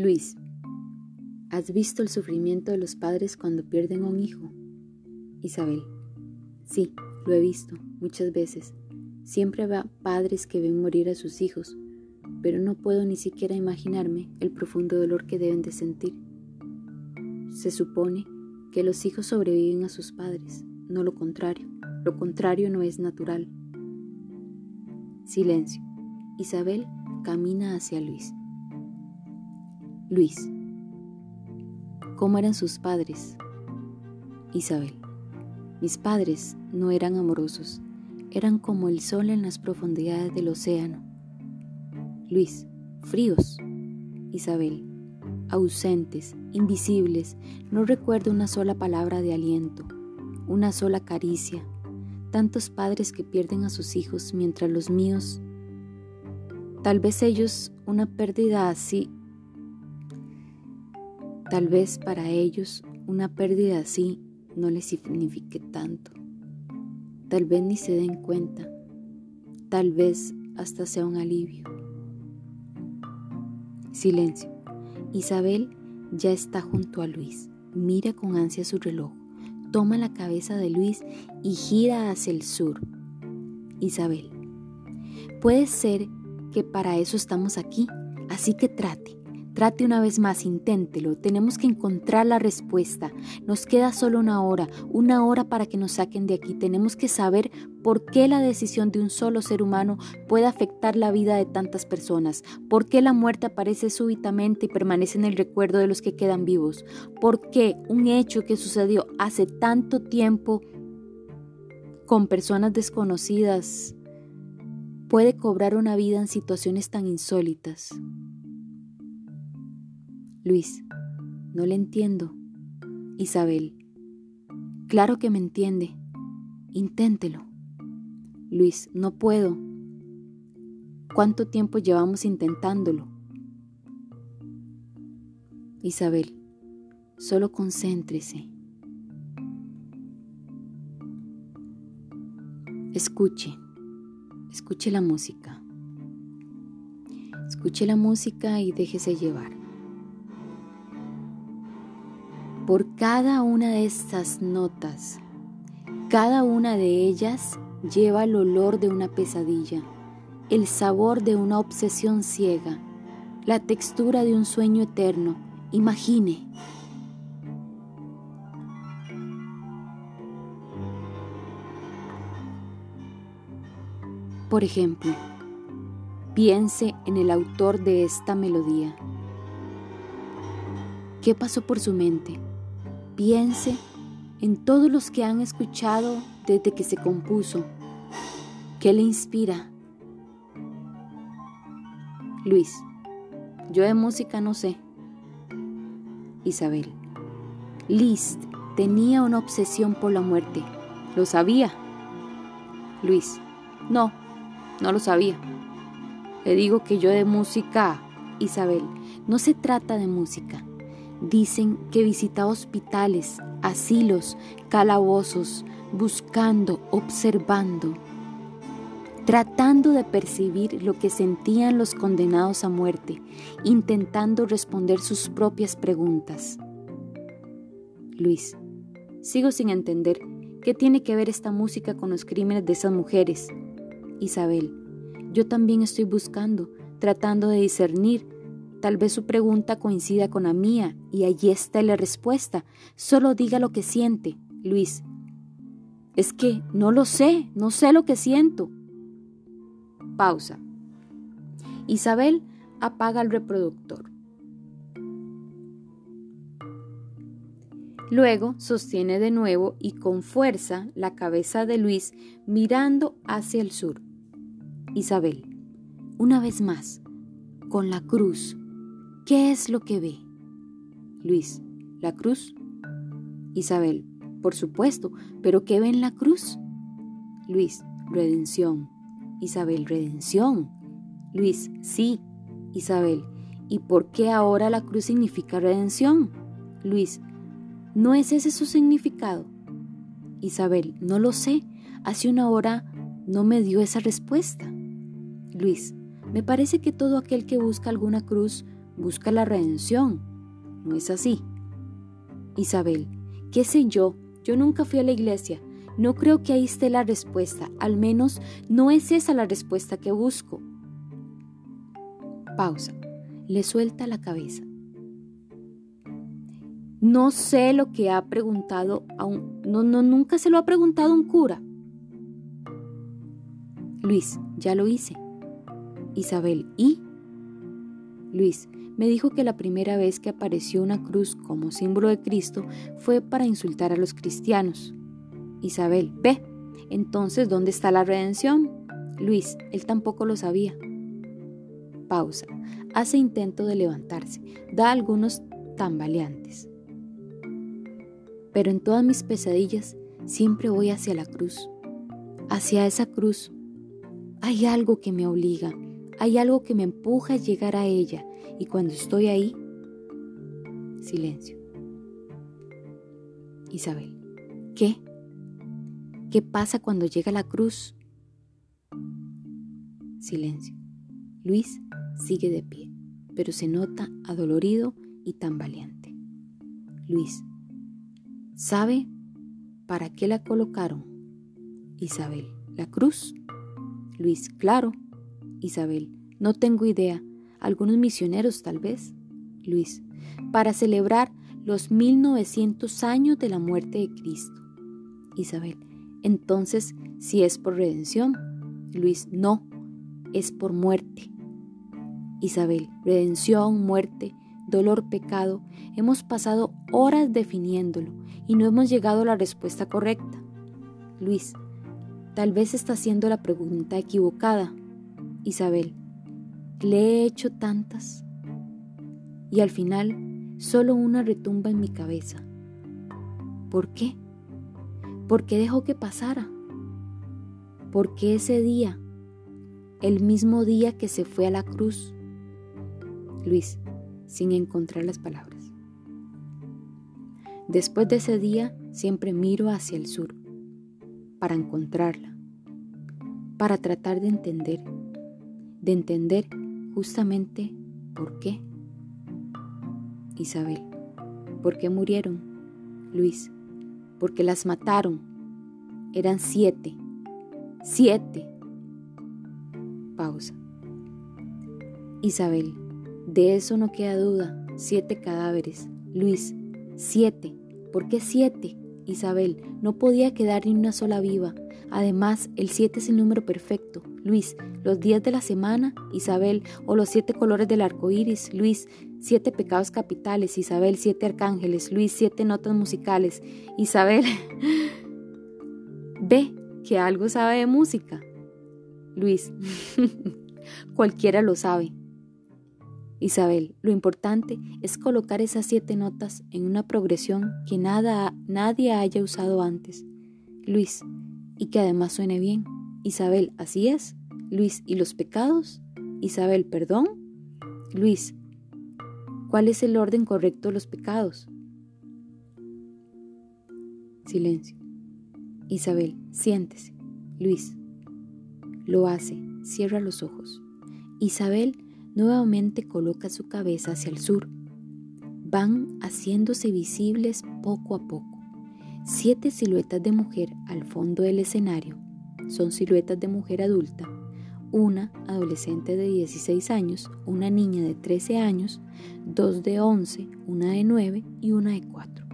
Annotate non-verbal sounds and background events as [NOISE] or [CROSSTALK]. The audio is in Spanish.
Luis, ¿has visto el sufrimiento de los padres cuando pierden a un hijo? Isabel, sí, lo he visto muchas veces. Siempre va padres que ven morir a sus hijos, pero no puedo ni siquiera imaginarme el profundo dolor que deben de sentir. Se supone que los hijos sobreviven a sus padres, no lo contrario. Lo contrario no es natural. Silencio. Isabel camina hacia Luis. Luis. ¿Cómo eran sus padres? Isabel. Mis padres no eran amorosos, eran como el sol en las profundidades del océano. Luis. Fríos. Isabel. Ausentes, invisibles, no recuerdo una sola palabra de aliento, una sola caricia, tantos padres que pierden a sus hijos mientras los míos, tal vez ellos una pérdida así, tal vez para ellos una pérdida así no les signifique tanto, tal vez ni se den cuenta, tal vez hasta sea un alivio. Silencio. Isabel ya está junto a Luis. Mira con ansia su reloj toma la cabeza de Luis y gira hacia el sur. Isabel, puede ser que para eso estamos aquí, así que trate, trate una vez más, inténtelo, tenemos que encontrar la respuesta. Nos queda solo una hora, una hora para que nos saquen de aquí. Tenemos que saber por qué la decisión de un solo ser humano puede afectar la vida de tantas personas, por qué la muerte aparece súbitamente y permanece en el recuerdo de los que quedan vivos, por qué un hecho que sucedió hace tanto tiempo con personas desconocidas puede cobrar una vida en situaciones tan insólitas. Luis, no le entiendo. Isabel, claro que me entiende. Inténtelo. Luis, no puedo. ¿Cuánto tiempo llevamos intentándolo? Isabel, solo concéntrese. Escuche, escuche la música. Escuche la música y déjese llevar. Por cada una de estas notas. Cada una de ellas lleva el olor de una pesadilla, el sabor de una obsesión ciega, la textura de un sueño eterno. Imagine. Por ejemplo, piense en el autor de esta melodía. ¿Qué pasó por su mente? Piense en todos los que han escuchado desde que se compuso. ¿Qué le inspira? Luis, yo de música no sé. Isabel, Liszt tenía una obsesión por la muerte. ¿Lo sabía? Luis, no, no lo sabía. Le digo que yo de música, Isabel, no se trata de música. Dicen que visita hospitales, asilos, calabozos, buscando, observando, tratando de percibir lo que sentían los condenados a muerte, intentando responder sus propias preguntas. Luis, sigo sin entender qué tiene que ver esta música con los crímenes de esas mujeres. Isabel, yo también estoy buscando, tratando de discernir Tal vez su pregunta coincida con la mía y allí está la respuesta. Solo diga lo que siente, Luis. Es que no lo sé, no sé lo que siento. Pausa. Isabel apaga el reproductor. Luego sostiene de nuevo y con fuerza la cabeza de Luis mirando hacia el sur. Isabel, una vez más, con la cruz ¿Qué es lo que ve? Luis, la cruz. Isabel, por supuesto, pero ¿qué ve en la cruz? Luis, redención. Isabel, redención. Luis, sí. Isabel, ¿y por qué ahora la cruz significa redención? Luis, ¿no es ese su significado? Isabel, no lo sé. Hace una hora no me dio esa respuesta. Luis, me parece que todo aquel que busca alguna cruz busca la redención. ¿No es así? Isabel, ¿qué sé yo? Yo nunca fui a la iglesia. No creo que ahí esté la respuesta. Al menos no es esa la respuesta que busco. Pausa. Le suelta la cabeza. No sé lo que ha preguntado a un... No, no, nunca se lo ha preguntado un cura. Luis, ya lo hice. Isabel, ¿y? Luis, me dijo que la primera vez que apareció una cruz como símbolo de Cristo fue para insultar a los cristianos. Isabel, ve, entonces, ¿dónde está la redención? Luis, él tampoco lo sabía. Pausa. Hace intento de levantarse. Da algunos tambaleantes. Pero en todas mis pesadillas siempre voy hacia la cruz. Hacia esa cruz. Hay algo que me obliga, hay algo que me empuja a llegar a ella y cuando estoy ahí, silencio. Isabel, ¿qué? ¿Qué pasa cuando llega la cruz? Silencio. Luis sigue de pie, pero se nota adolorido y tambaleante. Luis, ¿sabe para qué la colocaron? Isabel, ¿la cruz? Luis, claro. Isabel, no tengo idea. Algunos misioneros tal vez. Luis, para celebrar los 1900 años de la muerte de Cristo. Isabel, entonces, si es por redención. Luis, no, es por muerte. Isabel, redención, muerte, dolor, pecado, hemos pasado horas definiéndolo y no hemos llegado a la respuesta correcta. Luis, tal vez está haciendo la pregunta equivocada. Isabel, le he hecho tantas y al final solo una retumba en mi cabeza. ¿Por qué? ¿Por qué dejó que pasara? ¿Por qué ese día, el mismo día que se fue a la cruz? Luis, sin encontrar las palabras. Después de ese día siempre miro hacia el sur para encontrarla, para tratar de entender, de entender justamente por qué. Isabel, ¿por qué murieron? Luis, porque las mataron. Eran siete. Siete. Pausa. Isabel, de eso no queda duda. Siete cadáveres. Luis, siete. ¿Por qué siete? Isabel, no podía quedar ni una sola viva. Además, el siete es el número perfecto. Luis, los días de la semana, Isabel, o los siete colores del arco iris, Luis, siete pecados capitales, Isabel, siete arcángeles, Luis, siete notas musicales, Isabel. [LAUGHS] Ve que algo sabe de música. Luis, [LAUGHS] cualquiera lo sabe. Isabel, lo importante es colocar esas siete notas en una progresión que nada, nadie haya usado antes. Luis, y que además suene bien. Isabel, así es. Luis, ¿y los pecados? Isabel, perdón. Luis, ¿cuál es el orden correcto de los pecados? Silencio. Isabel, siéntese. Luis, lo hace, cierra los ojos. Isabel nuevamente coloca su cabeza hacia el sur. Van haciéndose visibles poco a poco. Siete siluetas de mujer al fondo del escenario. Son siluetas de mujer adulta una adolescente de 16 años, una niña de 13 años, dos de 11, una de 9 y una de 4.